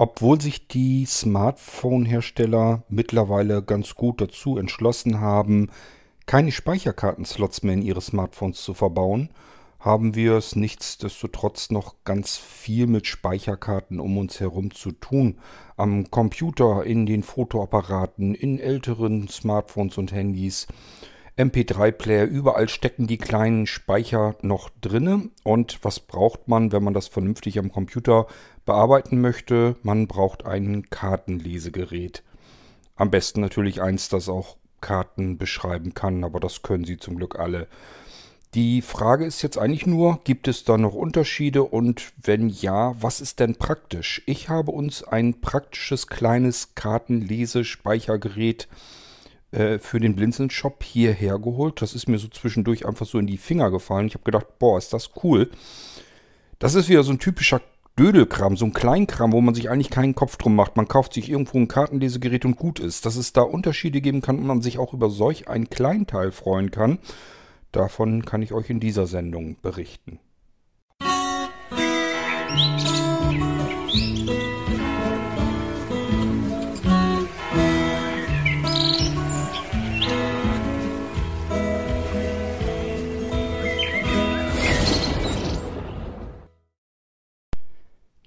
Obwohl sich die Smartphone-Hersteller mittlerweile ganz gut dazu entschlossen haben, keine Speicherkartenslots mehr in ihre Smartphones zu verbauen, haben wir es nichtsdestotrotz noch ganz viel mit Speicherkarten um uns herum zu tun. Am Computer, in den Fotoapparaten, in älteren Smartphones und Handys, MP3-Player, überall stecken die kleinen Speicher noch drinne. Und was braucht man, wenn man das vernünftig am Computer bearbeiten möchte? Man braucht ein Kartenlesegerät. Am besten natürlich eins, das auch Karten beschreiben kann, aber das können sie zum Glück alle. Die Frage ist jetzt eigentlich nur, gibt es da noch Unterschiede und wenn ja, was ist denn praktisch? Ich habe uns ein praktisches kleines Kartenlesespeichergerät äh, für den Blinzeln-Shop hierher geholt. Das ist mir so zwischendurch einfach so in die Finger gefallen. Ich habe gedacht, boah, ist das cool. Das ist wieder so ein typischer Dödelkram, so ein Kleinkram, wo man sich eigentlich keinen Kopf drum macht. Man kauft sich irgendwo ein Kartenlesegerät und gut ist. Dass es da Unterschiede geben kann und man sich auch über solch einen Kleinteil freuen kann. Davon kann ich euch in dieser Sendung berichten.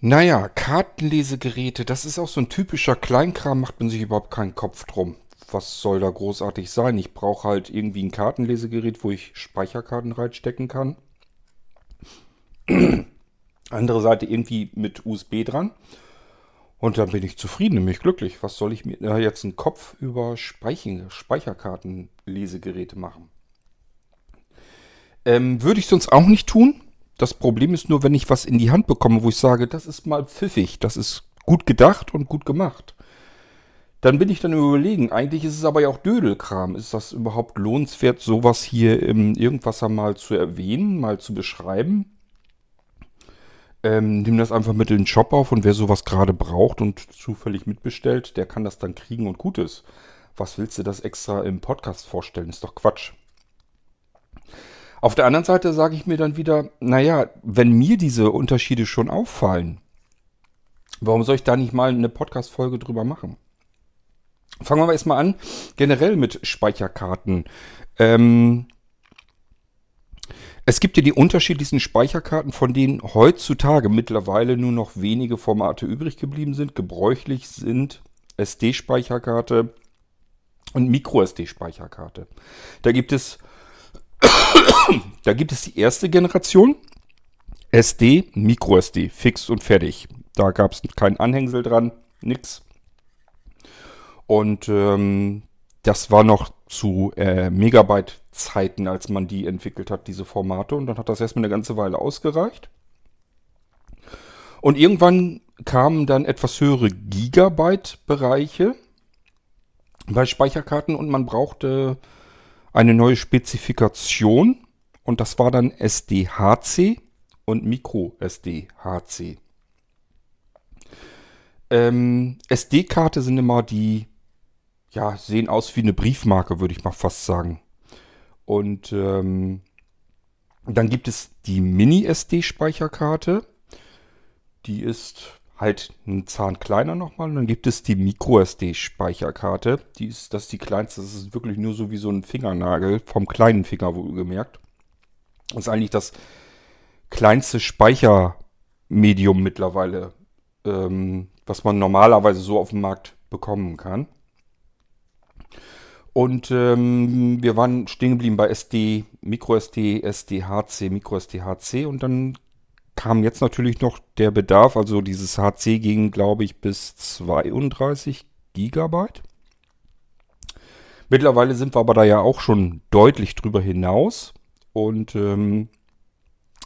Naja, Kartenlesegeräte, das ist auch so ein typischer Kleinkram, macht man sich überhaupt keinen Kopf drum was soll da großartig sein? Ich brauche halt irgendwie ein Kartenlesegerät, wo ich Speicherkarten reinstecken kann. Andere Seite irgendwie mit USB dran. Und dann bin ich zufrieden, nämlich glücklich. Was soll ich mir äh, jetzt einen Kopf über Speicherkartenlesegeräte machen? Ähm, würde ich sonst auch nicht tun. Das Problem ist nur, wenn ich was in die Hand bekomme, wo ich sage, das ist mal pfiffig, das ist gut gedacht und gut gemacht. Dann bin ich dann überlegen, eigentlich ist es aber ja auch Dödelkram. Ist das überhaupt lohnenswert, sowas hier im Irgendwasser mal zu erwähnen, mal zu beschreiben? Ähm, nimm das einfach mit in den Shop auf und wer sowas gerade braucht und zufällig mitbestellt, der kann das dann kriegen und gut ist. Was willst du das extra im Podcast vorstellen? Ist doch Quatsch. Auf der anderen Seite sage ich mir dann wieder, naja, wenn mir diese Unterschiede schon auffallen, warum soll ich da nicht mal eine Podcast-Folge drüber machen? Fangen wir erstmal an, generell mit Speicherkarten. Ähm, es gibt ja die unterschiedlichsten Speicherkarten, von denen heutzutage mittlerweile nur noch wenige Formate übrig geblieben sind. Gebräuchlich sind SD-Speicherkarte und Micro-SD-Speicherkarte. Da gibt es da gibt es die erste Generation SD, Micro-SD, fix und fertig. Da gab es kein Anhängsel dran, nix. Und ähm, das war noch zu äh, Megabyte-Zeiten, als man die entwickelt hat, diese Formate. Und dann hat das erstmal eine ganze Weile ausgereicht. Und irgendwann kamen dann etwas höhere Gigabyte-Bereiche bei Speicherkarten und man brauchte eine neue Spezifikation. Und das war dann SDHC und MicroSDHC. Ähm, SD-Karte sind immer die ja, sehen aus wie eine Briefmarke, würde ich mal fast sagen. Und ähm, dann gibt es die Mini-SD-Speicherkarte. Die ist halt ein Zahn kleiner nochmal. Und dann gibt es die Micro-SD-Speicherkarte. Die ist, das ist die kleinste. Das ist wirklich nur so wie so ein Fingernagel vom kleinen Finger wohlgemerkt. Das ist eigentlich das kleinste Speichermedium mittlerweile, ähm, was man normalerweise so auf dem Markt bekommen kann. Und ähm, wir waren stehen geblieben bei SD, MicroSD, SDHC, MicroSD-HC und dann kam jetzt natürlich noch der Bedarf, also dieses HC ging, glaube ich, bis 32 Gigabyte. Mittlerweile sind wir aber da ja auch schon deutlich drüber hinaus und ähm,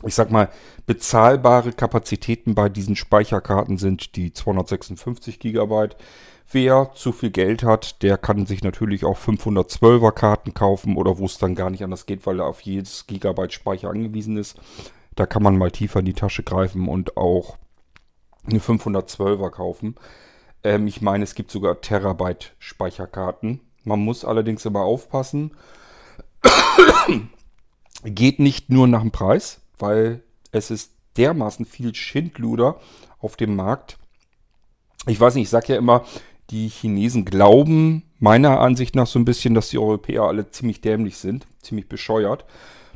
ich sag mal, bezahlbare Kapazitäten bei diesen Speicherkarten sind die 256 Gigabyte. Wer zu viel Geld hat, der kann sich natürlich auch 512er Karten kaufen oder wo es dann gar nicht anders geht, weil er auf jedes Gigabyte Speicher angewiesen ist. Da kann man mal tiefer in die Tasche greifen und auch eine 512er kaufen. Ähm, ich meine, es gibt sogar Terabyte Speicherkarten. Man muss allerdings immer aufpassen. geht nicht nur nach dem Preis, weil es ist dermaßen viel Schindluder auf dem Markt Ich weiß nicht, ich sage ja immer, die Chinesen glauben meiner Ansicht nach so ein bisschen, dass die Europäer alle ziemlich dämlich sind, ziemlich bescheuert.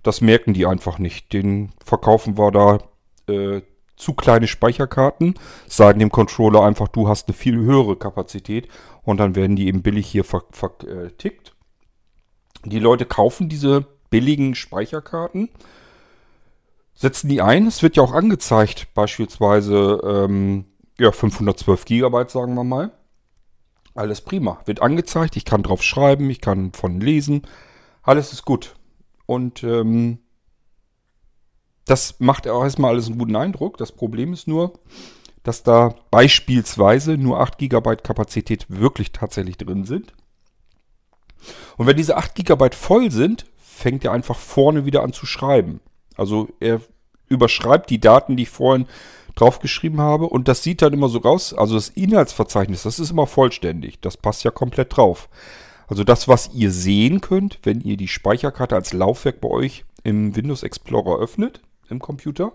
Das merken die einfach nicht. Den verkaufen wir da äh, zu kleine Speicherkarten, sagen dem Controller einfach, du hast eine viel höhere Kapazität und dann werden die eben billig hier vertickt. Die Leute kaufen diese billigen Speicherkarten, setzen die ein. Es wird ja auch angezeigt, beispielsweise ähm, ja, 512 Gigabyte, sagen wir mal. Alles prima. Wird angezeigt, ich kann drauf schreiben, ich kann von lesen. Alles ist gut. Und ähm, das macht auch erstmal alles einen guten Eindruck. Das Problem ist nur, dass da beispielsweise nur 8 GB Kapazität wirklich tatsächlich drin sind. Und wenn diese 8 GB voll sind, fängt er einfach vorne wieder an zu schreiben. Also er überschreibt die Daten, die ich vorhin draufgeschrieben habe und das sieht dann immer so raus, also das Inhaltsverzeichnis, das ist immer vollständig, das passt ja komplett drauf. Also das, was ihr sehen könnt, wenn ihr die Speicherkarte als Laufwerk bei euch im Windows Explorer öffnet, im Computer,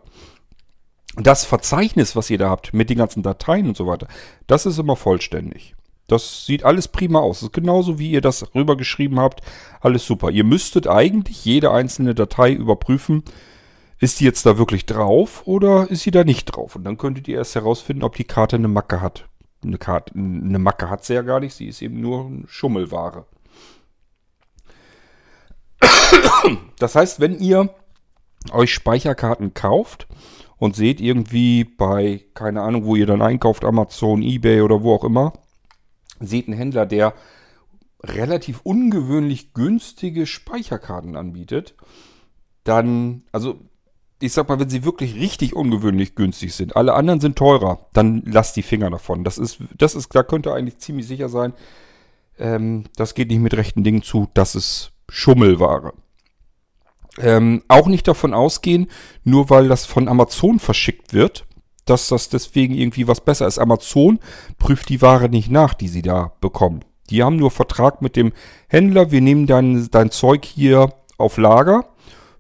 das Verzeichnis, was ihr da habt, mit den ganzen Dateien und so weiter, das ist immer vollständig. Das sieht alles prima aus. Das ist genauso, wie ihr das rübergeschrieben habt. Alles super. Ihr müsstet eigentlich jede einzelne Datei überprüfen. Ist die jetzt da wirklich drauf oder ist sie da nicht drauf? Und dann könntet ihr erst herausfinden, ob die Karte eine Macke hat. Eine, Karte, eine Macke hat sie ja gar nicht. Sie ist eben nur Schummelware. Das heißt, wenn ihr euch Speicherkarten kauft und seht irgendwie bei, keine Ahnung, wo ihr dann einkauft, Amazon, eBay oder wo auch immer, seht einen Händler, der relativ ungewöhnlich günstige Speicherkarten anbietet, dann, also ich sag mal, wenn sie wirklich richtig ungewöhnlich günstig sind, alle anderen sind teurer, dann lasst die Finger davon. Das ist, das ist, da könnt ihr eigentlich ziemlich sicher sein, ähm, das geht nicht mit rechten Dingen zu, das ist Schummelware. Ähm, auch nicht davon ausgehen, nur weil das von Amazon verschickt wird, dass das deswegen irgendwie was besser ist. Amazon prüft die Ware nicht nach, die sie da bekommen. Die haben nur Vertrag mit dem Händler, wir nehmen dein, dein Zeug hier auf Lager,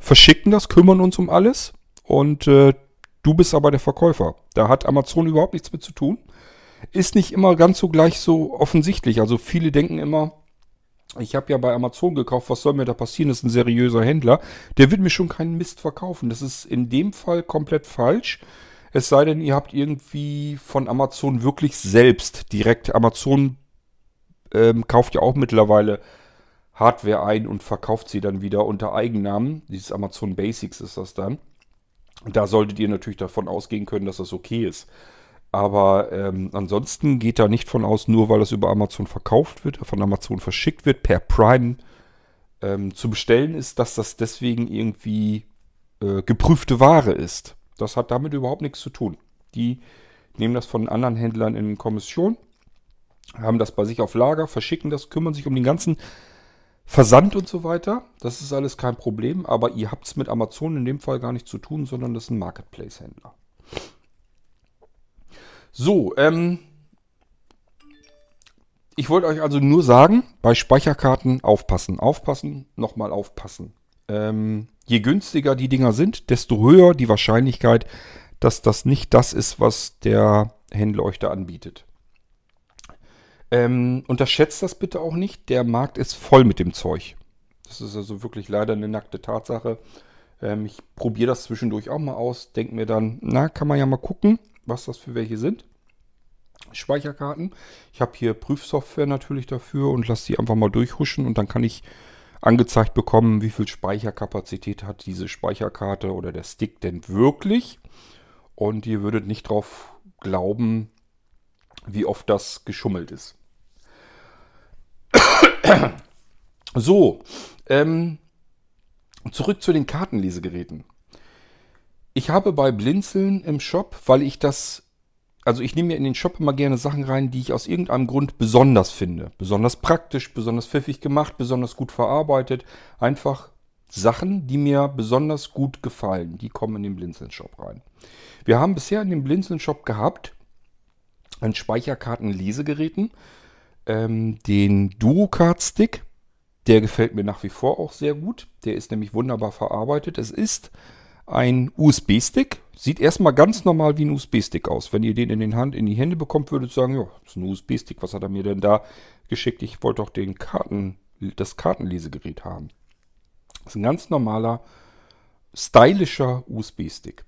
verschicken das, kümmern uns um alles und äh, du bist aber der Verkäufer. Da hat Amazon überhaupt nichts mit zu tun. Ist nicht immer ganz so gleich so offensichtlich. Also viele denken immer, ich habe ja bei Amazon gekauft, was soll mir da passieren? Das ist ein seriöser Händler. Der wird mir schon keinen Mist verkaufen. Das ist in dem Fall komplett falsch. Es sei denn, ihr habt irgendwie von Amazon wirklich selbst direkt. Amazon ähm, kauft ja auch mittlerweile Hardware ein und verkauft sie dann wieder unter Eigennamen. Dieses Amazon Basics ist das dann. Da solltet ihr natürlich davon ausgehen können, dass das okay ist. Aber ähm, ansonsten geht da nicht von aus, nur weil das über Amazon verkauft wird, von Amazon verschickt wird, per Prime ähm, zu bestellen ist, dass das deswegen irgendwie äh, geprüfte Ware ist. Das hat damit überhaupt nichts zu tun. Die nehmen das von anderen Händlern in Kommission, haben das bei sich auf Lager, verschicken das, kümmern sich um den ganzen Versand und so weiter. Das ist alles kein Problem, aber ihr habt es mit Amazon in dem Fall gar nicht zu tun, sondern das ist ein Marketplace-Händler. So, ähm, ich wollte euch also nur sagen, bei Speicherkarten aufpassen, aufpassen, nochmal aufpassen. Ähm, je günstiger die Dinger sind, desto höher die Wahrscheinlichkeit, dass das nicht das ist, was der Händler euch da anbietet. Ähm, unterschätzt das bitte auch nicht. Der Markt ist voll mit dem Zeug. Das ist also wirklich leider eine nackte Tatsache. Ähm, ich probiere das zwischendurch auch mal aus. Denke mir dann, na, kann man ja mal gucken, was das für welche sind. Speicherkarten. Ich habe hier Prüfsoftware natürlich dafür und lasse die einfach mal durchhuschen und dann kann ich angezeigt bekommen, wie viel Speicherkapazität hat diese Speicherkarte oder der Stick denn wirklich. Und ihr würdet nicht drauf glauben, wie oft das geschummelt ist. So, ähm, zurück zu den Kartenlesegeräten. Ich habe bei Blinzeln im Shop, weil ich das also ich nehme mir in den Shop immer gerne Sachen rein, die ich aus irgendeinem Grund besonders finde. Besonders praktisch, besonders pfiffig gemacht, besonders gut verarbeitet. Einfach Sachen, die mir besonders gut gefallen. Die kommen in den Blinzeln-Shop rein. Wir haben bisher in dem Blinzeln-Shop gehabt ein Speicherkarten-Lesegeräten, ähm, den Duocard-Stick. Der gefällt mir nach wie vor auch sehr gut. Der ist nämlich wunderbar verarbeitet. Es ist ein USB-Stick. Sieht erstmal ganz normal wie ein USB-Stick aus. Wenn ihr den in, den Hand, in die Hände bekommt, würdet ihr sagen, ja, das ist ein USB-Stick. Was hat er mir denn da geschickt? Ich wollte doch den Karten, das Kartenlesegerät haben. Das ist ein ganz normaler, stylischer USB-Stick.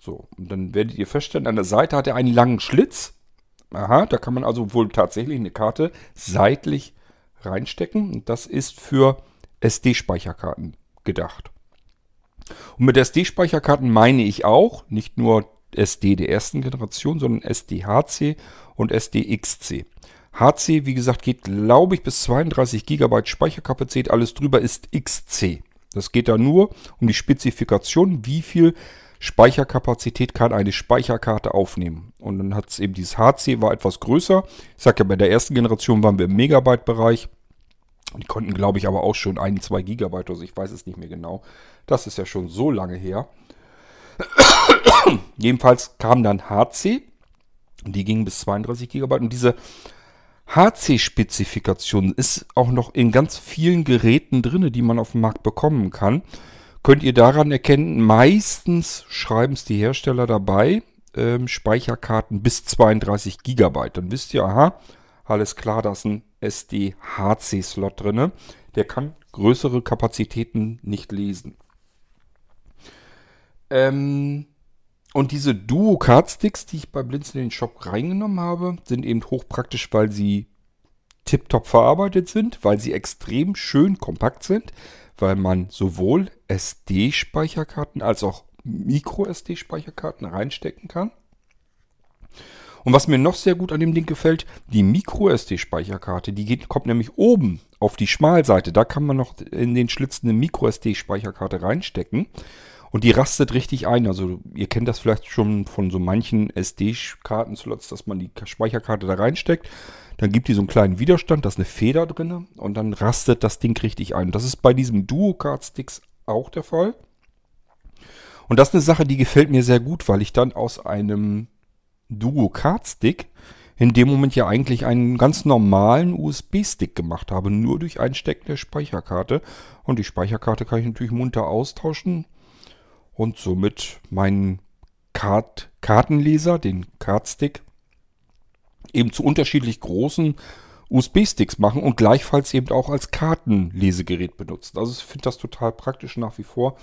So, und dann werdet ihr feststellen, an der Seite hat er einen langen Schlitz. Aha, da kann man also wohl tatsächlich eine Karte seitlich reinstecken. Und das ist für SD-Speicherkarten gedacht. Und mit SD-Speicherkarten meine ich auch nicht nur SD der ersten Generation, sondern SD-HC und SD-XC. HC, wie gesagt, geht, glaube ich, bis 32 GB Speicherkapazität. Alles drüber ist XC. Das geht da nur um die Spezifikation, wie viel Speicherkapazität kann eine Speicherkarte aufnehmen. Und dann hat es eben dieses HC, war etwas größer. Ich sage ja, bei der ersten Generation waren wir im Megabyte-Bereich. Die konnten, glaube ich, aber auch schon ein, zwei Gigabyte, also ich weiß es nicht mehr genau. Das ist ja schon so lange her. Jedenfalls kam dann HC. Die ging bis 32 Gigabyte. Und diese HC-Spezifikation ist auch noch in ganz vielen Geräten drin, die man auf dem Markt bekommen kann. Könnt ihr daran erkennen, meistens schreiben es die Hersteller dabei, ähm, Speicherkarten bis 32 Gigabyte. Dann wisst ihr, aha, alles klar, da ist ein SD-HC-Slot drin. Der kann größere Kapazitäten nicht lesen. Ähm, und diese Duo-Card-Sticks, die ich bei Blinzeln in den Shop reingenommen habe, sind eben hochpraktisch, weil sie tiptop verarbeitet sind, weil sie extrem schön kompakt sind, weil man sowohl SD-Speicherkarten als auch Micro-SD-Speicherkarten reinstecken kann. Und was mir noch sehr gut an dem Ding gefällt, die Micro-SD-Speicherkarte, die geht, kommt nämlich oben auf die Schmalseite. Da kann man noch in den Schlitz eine Micro-SD-Speicherkarte reinstecken. Und die rastet richtig ein. Also ihr kennt das vielleicht schon von so manchen SD-Kartenslots, dass man die Speicherkarte da reinsteckt. Dann gibt die so einen kleinen Widerstand, da ist eine Feder drin und dann rastet das Ding richtig ein. Das ist bei diesem Duo-Card-Sticks auch der Fall. Und das ist eine Sache, die gefällt mir sehr gut, weil ich dann aus einem Duo Card Stick in dem Moment ja eigentlich einen ganz normalen USB-Stick gemacht habe, nur durch Einstecken der Speicherkarte. Und die Speicherkarte kann ich natürlich munter austauschen und somit meinen Kart Kartenleser, den Cardstick, eben zu unterschiedlich großen USB-Sticks machen und gleichfalls eben auch als Kartenlesegerät benutzen. Also ich finde das total praktisch nach wie vor.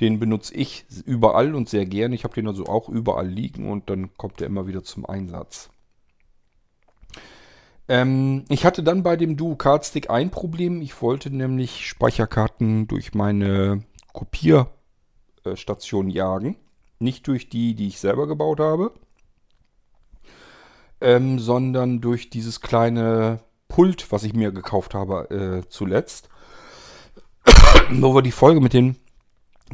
Den benutze ich überall und sehr gerne. Ich habe den also auch überall liegen und dann kommt er immer wieder zum Einsatz. Ähm, ich hatte dann bei dem Duo Cardstick ein Problem. Ich wollte nämlich Speicherkarten durch meine Kopierstation jagen. Nicht durch die, die ich selber gebaut habe, ähm, sondern durch dieses kleine Pult, was ich mir gekauft habe äh, zuletzt. Wo wir die Folge mit den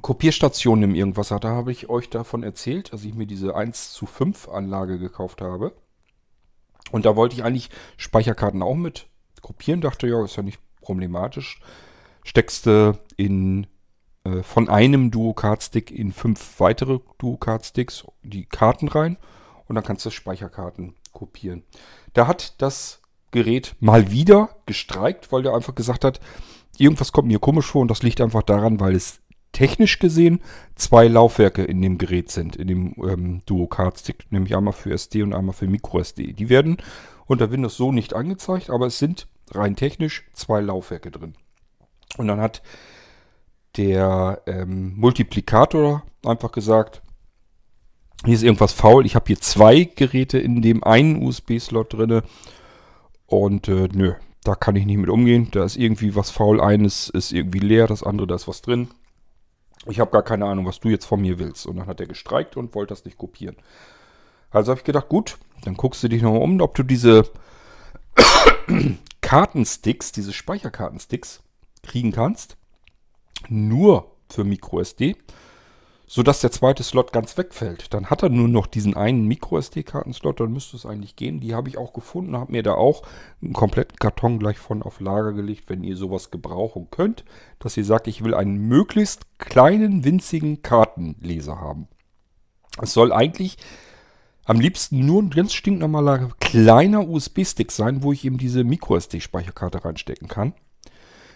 Kopierstationen im Irgendwas hatte, habe ich euch davon erzählt, dass ich mir diese 1 zu 5 Anlage gekauft habe. Und da wollte ich eigentlich Speicherkarten auch mit kopieren. Dachte, ja, ist ja nicht problematisch. Steckst du in, äh, von einem Duo-Card-Stick in fünf weitere Duo-Card-Sticks die Karten rein und dann kannst du Speicherkarten kopieren. Da hat das Gerät mal wieder gestreikt, weil der einfach gesagt hat, irgendwas kommt mir komisch vor und das liegt einfach daran, weil es technisch gesehen zwei Laufwerke in dem Gerät sind, in dem ähm, Duo Card Stick, nämlich einmal für SD und einmal für Micro SD. Die werden unter Windows so nicht angezeigt, aber es sind rein technisch zwei Laufwerke drin. Und dann hat der ähm, Multiplikator einfach gesagt, hier ist irgendwas faul, ich habe hier zwei Geräte in dem einen USB-Slot drin und äh, nö, da kann ich nicht mit umgehen. Da ist irgendwie was faul. Eines ist irgendwie leer, das andere, da ist was drin. Ich habe gar keine Ahnung, was du jetzt von mir willst. Und dann hat er gestreikt und wollte das nicht kopieren. Also habe ich gedacht, gut, dann guckst du dich nochmal um, ob du diese Kartensticks, diese Speicherkartensticks kriegen kannst. Nur für MicroSD sodass der zweite Slot ganz wegfällt. Dann hat er nur noch diesen einen Micro-SD-Kartenslot, dann müsste es eigentlich gehen. Die habe ich auch gefunden, habe mir da auch einen kompletten Karton gleich von auf Lager gelegt, wenn ihr sowas gebrauchen könnt, dass ihr sagt, ich will einen möglichst kleinen, winzigen Kartenleser haben. Es soll eigentlich am liebsten nur ein ganz stinknormaler kleiner USB-Stick sein, wo ich eben diese Micro-SD-Speicherkarte reinstecken kann.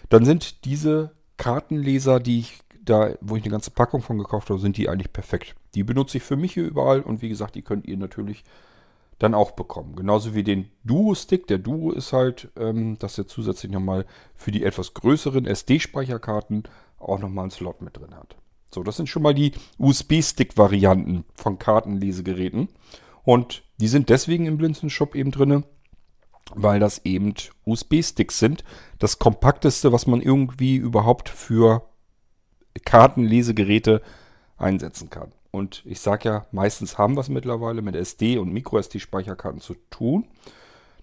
Dann sind diese Kartenleser, die ich da, wo ich eine ganze Packung von gekauft habe, sind die eigentlich perfekt. Die benutze ich für mich hier überall und wie gesagt, die könnt ihr natürlich dann auch bekommen. Genauso wie den Duo-Stick. Der Duo ist halt, ähm, dass er zusätzlich nochmal für die etwas größeren SD-Speicherkarten auch nochmal einen Slot mit drin hat. So, das sind schon mal die USB-Stick-Varianten von Kartenlesegeräten. Und die sind deswegen im Blinzen Shop eben drin, weil das eben USB-Sticks sind. Das kompakteste, was man irgendwie überhaupt für Kartenlesegeräte einsetzen kann. Und ich sage ja, meistens haben wir es mittlerweile mit SD und MicroSD-Speicherkarten zu tun.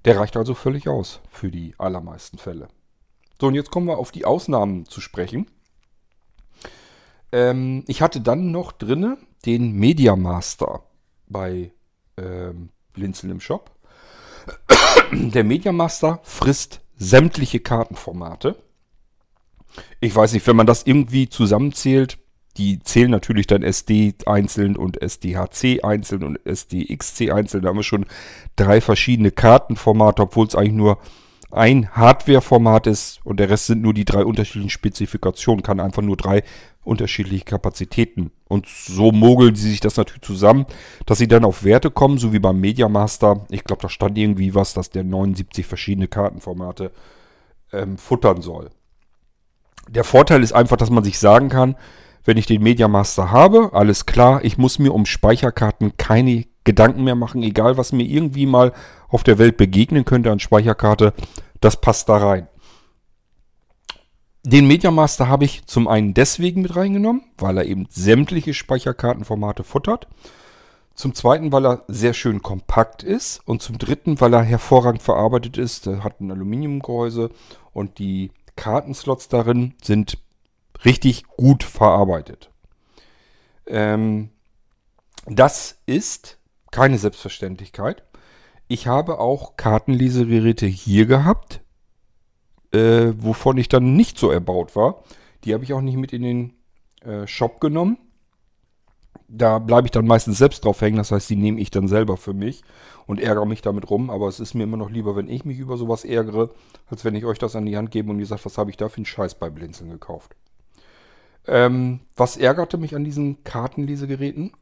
Der reicht also völlig aus für die allermeisten Fälle. So, und jetzt kommen wir auf die Ausnahmen zu sprechen. Ähm, ich hatte dann noch drinne den Media Master bei ähm, Blinzeln im Shop. Der Media Master frisst sämtliche Kartenformate. Ich weiß nicht, wenn man das irgendwie zusammenzählt, die zählen natürlich dann SD einzeln und SDHC einzeln und SDXC einzeln. Da haben wir schon drei verschiedene Kartenformate, obwohl es eigentlich nur ein Hardware-Format ist und der Rest sind nur die drei unterschiedlichen Spezifikationen, kann einfach nur drei unterschiedliche Kapazitäten. Und so mogeln sie sich das natürlich zusammen, dass sie dann auf Werte kommen, so wie beim Media Master. Ich glaube, da stand irgendwie was, dass der 79 verschiedene Kartenformate ähm, futtern soll. Der Vorteil ist einfach, dass man sich sagen kann, wenn ich den Media Master habe, alles klar, ich muss mir um Speicherkarten keine Gedanken mehr machen, egal was mir irgendwie mal auf der Welt begegnen könnte an Speicherkarte, das passt da rein. Den Media Master habe ich zum einen deswegen mit reingenommen, weil er eben sämtliche Speicherkartenformate futtert. Zum zweiten, weil er sehr schön kompakt ist. Und zum dritten, weil er hervorragend verarbeitet ist. Er hat ein Aluminiumgehäuse und die Kartenslots darin sind richtig gut verarbeitet. Ähm, das ist keine Selbstverständlichkeit. Ich habe auch Kartenlesegeräte hier gehabt, äh, wovon ich dann nicht so erbaut war. Die habe ich auch nicht mit in den äh, Shop genommen. Da bleibe ich dann meistens selbst drauf hängen, das heißt, die nehme ich dann selber für mich und ärgere mich damit rum. Aber es ist mir immer noch lieber, wenn ich mich über sowas ärgere, als wenn ich euch das an die Hand gebe und ihr sagt, was habe ich da für einen Scheiß bei Blinzeln gekauft. Ähm, was ärgerte mich an diesen Kartenlesegeräten?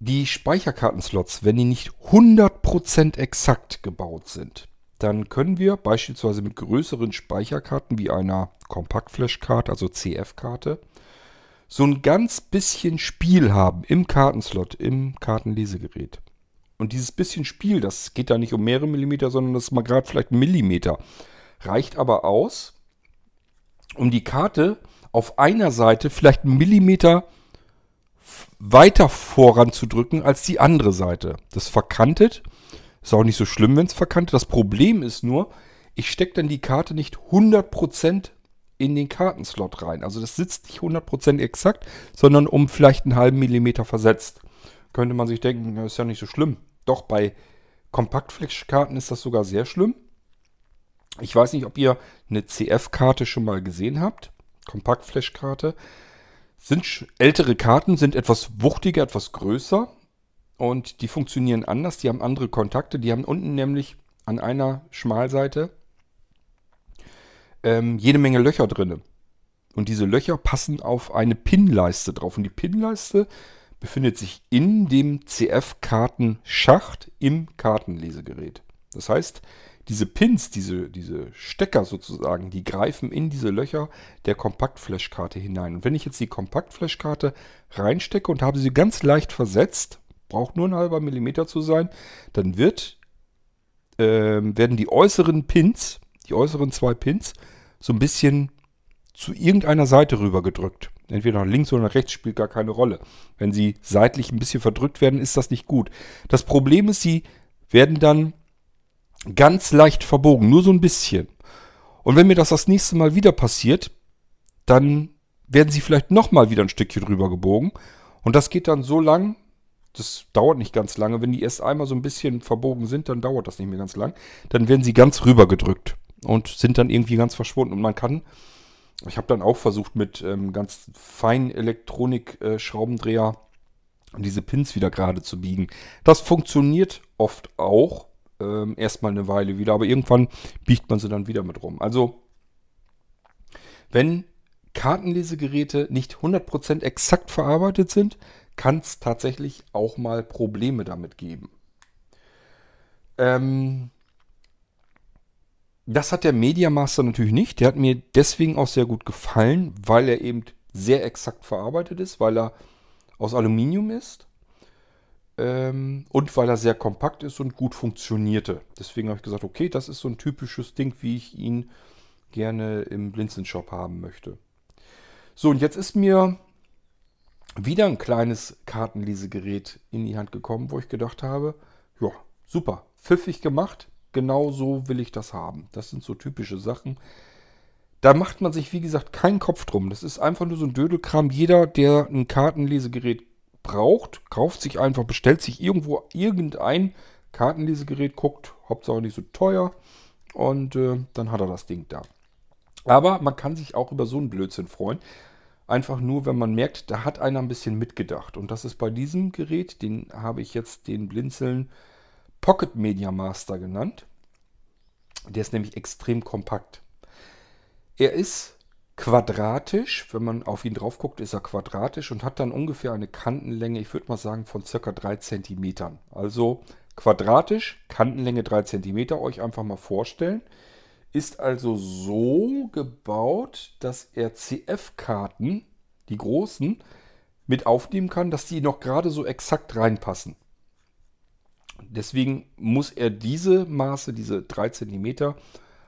die Speicherkartenslots, wenn die nicht 100% exakt gebaut sind, dann können wir beispielsweise mit größeren Speicherkarten wie einer Kompaktflash-Karte, also CF-Karte, so ein ganz bisschen Spiel haben im Kartenslot, im Kartenlesegerät. Und dieses bisschen Spiel, das geht da nicht um mehrere Millimeter, sondern das ist mal gerade vielleicht ein Millimeter. Reicht aber aus, um die Karte auf einer Seite vielleicht einen Millimeter weiter voranzudrücken als die andere Seite. Das verkantet. Ist auch nicht so schlimm, wenn es verkantet. Das Problem ist nur, ich stecke dann die Karte nicht 100% in den Kartenslot rein. Also das sitzt nicht 100% exakt, sondern um vielleicht einen halben Millimeter versetzt. Könnte man sich denken, das ist ja nicht so schlimm. Doch bei Kompaktflash-Karten ist das sogar sehr schlimm. Ich weiß nicht, ob ihr eine CF-Karte schon mal gesehen habt. Kompaktflash-Karte. Sind ältere Karten, sind etwas wuchtiger, etwas größer. Und die funktionieren anders. Die haben andere Kontakte. Die haben unten nämlich an einer Schmalseite ähm, jede Menge Löcher drin. Und diese Löcher passen auf eine Pinleiste drauf. Und die Pinleiste befindet sich in dem CF-Kartenschacht im Kartenlesegerät. Das heißt, diese Pins, diese, diese Stecker sozusagen, die greifen in diese Löcher der Kompaktflashkarte hinein. Und wenn ich jetzt die Kompaktflashkarte reinstecke und habe sie ganz leicht versetzt, braucht nur ein halber Millimeter zu sein, dann wird, äh, werden die äußeren Pins, die äußeren zwei Pins, so ein bisschen zu irgendeiner Seite rüber gedrückt. Entweder nach links oder nach rechts spielt gar keine Rolle. Wenn sie seitlich ein bisschen verdrückt werden, ist das nicht gut. Das Problem ist, sie werden dann ganz leicht verbogen, nur so ein bisschen. Und wenn mir das das nächste Mal wieder passiert, dann werden sie vielleicht nochmal wieder ein Stückchen drüber gebogen. Und das geht dann so lang, das dauert nicht ganz lange. Wenn die erst einmal so ein bisschen verbogen sind, dann dauert das nicht mehr ganz lang. Dann werden sie ganz rüber gedrückt und sind dann irgendwie ganz verschwunden. Und man kann, ich habe dann auch versucht mit ähm, ganz feinen Elektronik-Schraubendreher äh, diese Pins wieder gerade zu biegen. Das funktioniert oft auch ähm, erstmal eine Weile wieder, aber irgendwann biegt man sie dann wieder mit rum. Also, wenn Kartenlesegeräte nicht 100% exakt verarbeitet sind, kann es tatsächlich auch mal Probleme damit geben. Ähm, das hat der Media Master natürlich nicht. Der hat mir deswegen auch sehr gut gefallen, weil er eben sehr exakt verarbeitet ist, weil er aus Aluminium ist ähm, und weil er sehr kompakt ist und gut funktionierte. Deswegen habe ich gesagt, okay, das ist so ein typisches Ding, wie ich ihn gerne im Blinzeln-Shop haben möchte. So, und jetzt ist mir wieder ein kleines Kartenlesegerät in die Hand gekommen, wo ich gedacht habe, ja, super, pfiffig gemacht, genau so will ich das haben. Das sind so typische Sachen. Da macht man sich, wie gesagt, keinen Kopf drum. Das ist einfach nur so ein Dödelkram. Jeder, der ein Kartenlesegerät braucht, kauft sich einfach, bestellt sich irgendwo irgendein Kartenlesegerät, guckt, Hauptsache nicht so teuer und äh, dann hat er das Ding da. Aber man kann sich auch über so einen Blödsinn freuen. Einfach nur, wenn man merkt, da hat einer ein bisschen mitgedacht. Und das ist bei diesem Gerät, den habe ich jetzt den Blinzeln Pocket Media Master genannt. Der ist nämlich extrem kompakt. Er ist quadratisch, wenn man auf ihn drauf guckt, ist er quadratisch und hat dann ungefähr eine Kantenlänge, ich würde mal sagen, von circa 3 cm. Also quadratisch, Kantenlänge 3 cm, euch einfach mal vorstellen. Ist also so gebaut, dass er CF-Karten, die großen, mit aufnehmen kann, dass die noch gerade so exakt reinpassen. Deswegen muss er diese Maße, diese 3 cm,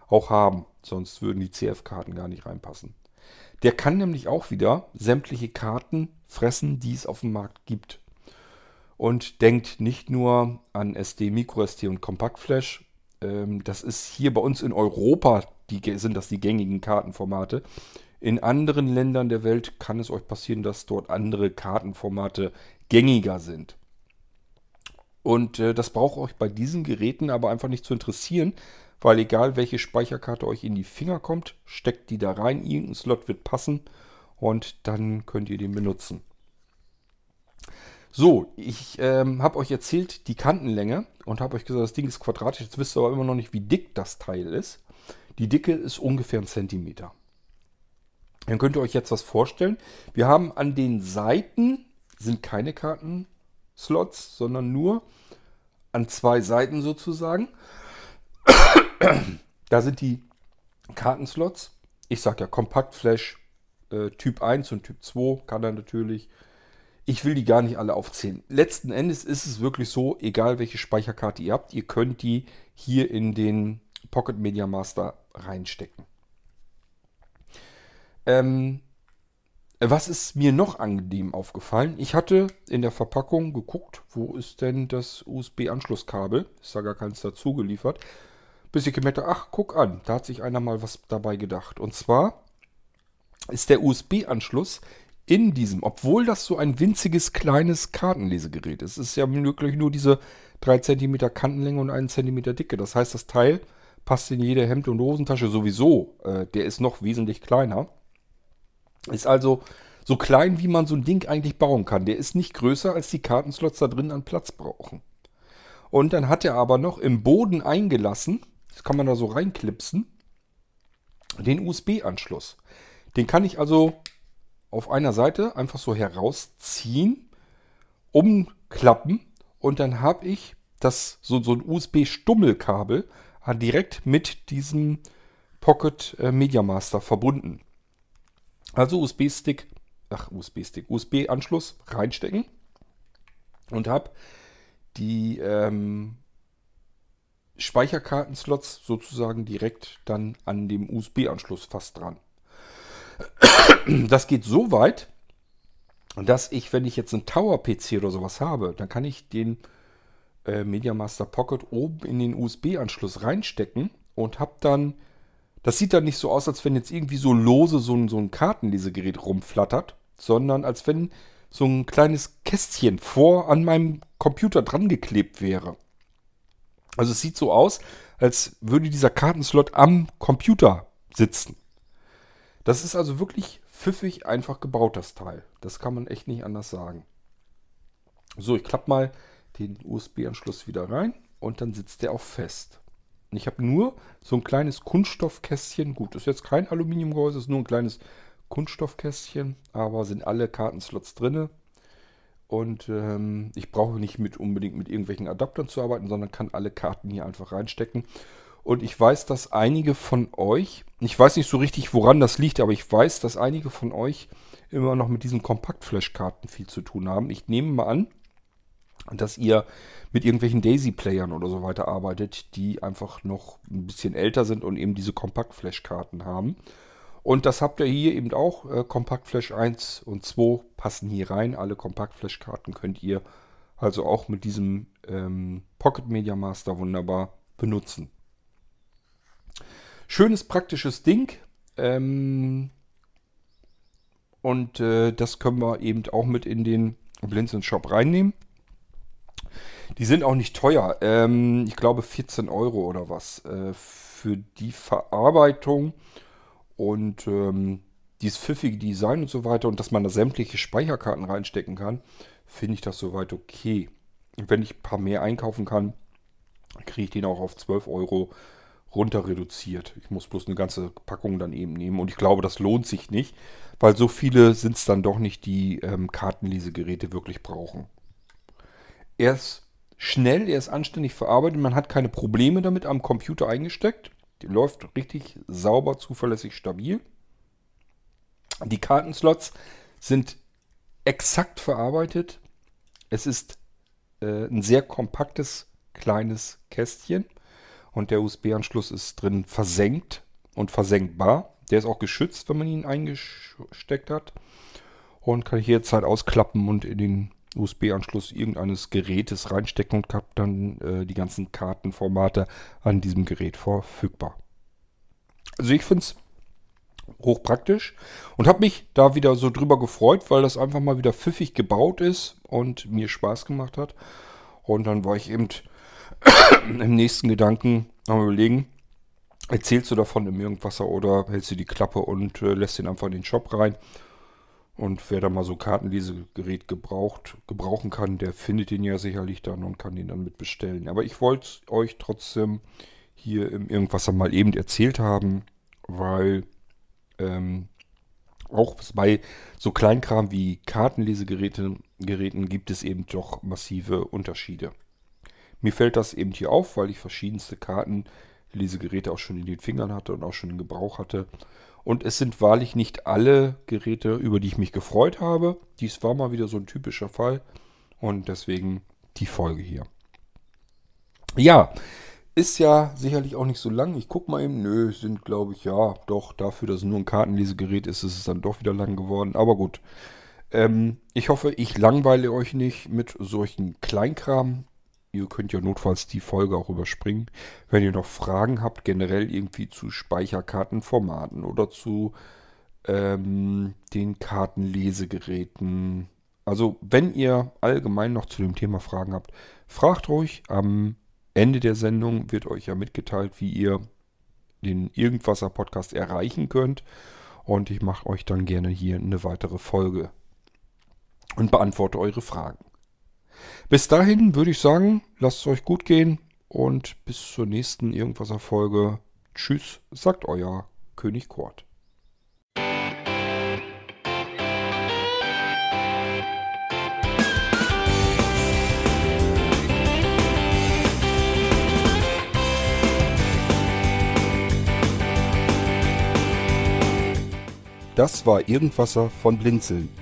auch haben. Sonst würden die CF-Karten gar nicht reinpassen. Der kann nämlich auch wieder sämtliche Karten fressen, die es auf dem Markt gibt. Und denkt nicht nur an SD, MicroSD und Kompaktflash. Ähm, das ist hier bei uns in Europa, die, sind das die gängigen Kartenformate. In anderen Ländern der Welt kann es euch passieren, dass dort andere Kartenformate gängiger sind. Und äh, das braucht euch bei diesen Geräten aber einfach nicht zu interessieren, weil egal welche Speicherkarte euch in die Finger kommt, steckt die da rein, irgendein Slot wird passen und dann könnt ihr den benutzen. So, ich ähm, habe euch erzählt die Kantenlänge und habe euch gesagt, das Ding ist quadratisch. Jetzt wisst ihr aber immer noch nicht, wie dick das Teil ist. Die Dicke ist ungefähr ein Zentimeter. Dann könnt ihr euch jetzt was vorstellen. Wir haben an den Seiten sind keine Kartenslots, sondern nur an zwei Seiten sozusagen. da sind die Kartenslots. Ich sage ja Kompaktflash äh, Typ 1 und Typ 2 kann er natürlich. Ich will die gar nicht alle aufzählen. Letzten Endes ist es wirklich so, egal welche Speicherkarte ihr habt, ihr könnt die hier in den Pocket Media Master reinstecken. Ähm, was ist mir noch angenehm aufgefallen? Ich hatte in der Verpackung geguckt, wo ist denn das USB-Anschlusskabel? Ist da gar keins dazu geliefert bis ich gemerkt habe, ach, guck an, da hat sich einer mal was dabei gedacht. Und zwar ist der USB-Anschluss in diesem, obwohl das so ein winziges kleines Kartenlesegerät ist, ist ja wirklich nur diese 3 cm Kantenlänge und 1 cm Dicke. Das heißt, das Teil passt in jede Hemd- und Hosentasche sowieso. Äh, der ist noch wesentlich kleiner. Ist also so klein, wie man so ein Ding eigentlich bauen kann. Der ist nicht größer, als die Kartenslots da drin an Platz brauchen. Und dann hat er aber noch im Boden eingelassen das kann man da so reinklipsen. Den USB-Anschluss. Den kann ich also auf einer Seite einfach so herausziehen, umklappen und dann habe ich das so, so ein USB-Stummelkabel direkt mit diesem Pocket äh, Media Master verbunden. Also USB-Stick, ach USB-Stick, USB-Anschluss reinstecken und habe die ähm, Speicherkartenslots sozusagen direkt dann an dem USB-Anschluss fast dran. Das geht so weit, dass ich, wenn ich jetzt einen Tower-PC oder sowas habe, dann kann ich den äh, MediaMaster Pocket oben in den USB-Anschluss reinstecken und habe dann, das sieht dann nicht so aus, als wenn jetzt irgendwie so lose so ein, so ein Kartenlesegerät rumflattert, sondern als wenn so ein kleines Kästchen vor an meinem Computer dran geklebt wäre. Also es sieht so aus, als würde dieser Kartenslot am Computer sitzen. Das ist also wirklich pfiffig einfach gebaut, das Teil. Das kann man echt nicht anders sagen. So, ich klappe mal den USB-Anschluss wieder rein und dann sitzt der auch fest. ich habe nur so ein kleines Kunststoffkästchen. Gut, ist jetzt kein Aluminiumgehäuse, ist nur ein kleines Kunststoffkästchen, aber sind alle Kartenslots drinne. Und ähm, ich brauche nicht mit unbedingt mit irgendwelchen Adaptern zu arbeiten, sondern kann alle Karten hier einfach reinstecken. Und ich weiß, dass einige von euch, ich weiß nicht so richtig, woran das liegt, aber ich weiß, dass einige von euch immer noch mit diesen Kompaktflash-Karten viel zu tun haben. Ich nehme mal an, dass ihr mit irgendwelchen Daisy-Playern oder so weiter arbeitet, die einfach noch ein bisschen älter sind und eben diese Kompaktflash-Karten haben. Und das habt ihr hier eben auch. Äh, Kompaktflash 1 und 2 passen hier rein. Alle Kompaktflash-Karten könnt ihr also auch mit diesem ähm, Pocket Media Master wunderbar benutzen. Schönes, praktisches Ding. Ähm, und äh, das können wir eben auch mit in den Blinzeln Shop reinnehmen. Die sind auch nicht teuer. Ähm, ich glaube 14 Euro oder was äh, für die Verarbeitung und ähm, dieses pfiffige Design und so weiter und dass man da sämtliche Speicherkarten reinstecken kann, finde ich das soweit okay. Und wenn ich ein paar mehr einkaufen kann, kriege ich den auch auf 12 Euro runter reduziert. Ich muss bloß eine ganze Packung dann eben nehmen und ich glaube, das lohnt sich nicht, weil so viele sind es dann doch nicht, die ähm, Kartenlesegeräte wirklich brauchen. Er ist schnell, er ist anständig verarbeitet, man hat keine Probleme damit am Computer eingesteckt. Die läuft richtig sauber, zuverlässig, stabil. Die Kartenslots sind exakt verarbeitet. Es ist äh, ein sehr kompaktes, kleines Kästchen. Und der USB-Anschluss ist drin versenkt und versenkbar. Der ist auch geschützt, wenn man ihn eingesteckt hat. Und kann ich jederzeit ausklappen und in den USB-Anschluss irgendeines Gerätes reinstecken und habe dann äh, die ganzen Kartenformate an diesem Gerät verfügbar. Also ich finde es hochpraktisch und habe mich da wieder so drüber gefreut, weil das einfach mal wieder pfiffig gebaut ist und mir Spaß gemacht hat. Und dann war ich eben im nächsten Gedanken am überlegen, erzählst du davon im Irgendwasser oder hältst du die Klappe und äh, lässt ihn einfach in den Shop rein. Und wer da mal so Kartenlesegerät gebraucht, gebrauchen kann, der findet den ja sicherlich dann und kann den dann mit bestellen. Aber ich wollte euch trotzdem hier im Irgendwasser mal eben erzählt haben, weil ähm, auch bei so Kleinkram wie Kartenlesegeräten Geräten gibt es eben doch massive Unterschiede. Mir fällt das eben hier auf, weil ich verschiedenste Kartenlesegeräte auch schon in den Fingern hatte und auch schon in Gebrauch hatte. Und es sind wahrlich nicht alle Geräte, über die ich mich gefreut habe. Dies war mal wieder so ein typischer Fall. Und deswegen die Folge hier. Ja, ist ja sicherlich auch nicht so lang. Ich gucke mal eben. Nö, sind glaube ich, ja, doch, dafür, dass es nur ein Kartenlesegerät ist, ist es dann doch wieder lang geworden. Aber gut. Ähm, ich hoffe, ich langweile euch nicht mit solchen Kleinkram. Ihr könnt ja notfalls die Folge auch überspringen. Wenn ihr noch Fragen habt, generell irgendwie zu Speicherkartenformaten oder zu ähm, den Kartenlesegeräten. Also, wenn ihr allgemein noch zu dem Thema Fragen habt, fragt ruhig. Am Ende der Sendung wird euch ja mitgeteilt, wie ihr den Irgendwasser Podcast erreichen könnt. Und ich mache euch dann gerne hier eine weitere Folge und beantworte eure Fragen. Bis dahin würde ich sagen, lasst es euch gut gehen und bis zur nächsten Irgendwas-Folge. Tschüss, sagt euer König Kort. Das war Irgendwasser von Blinzeln.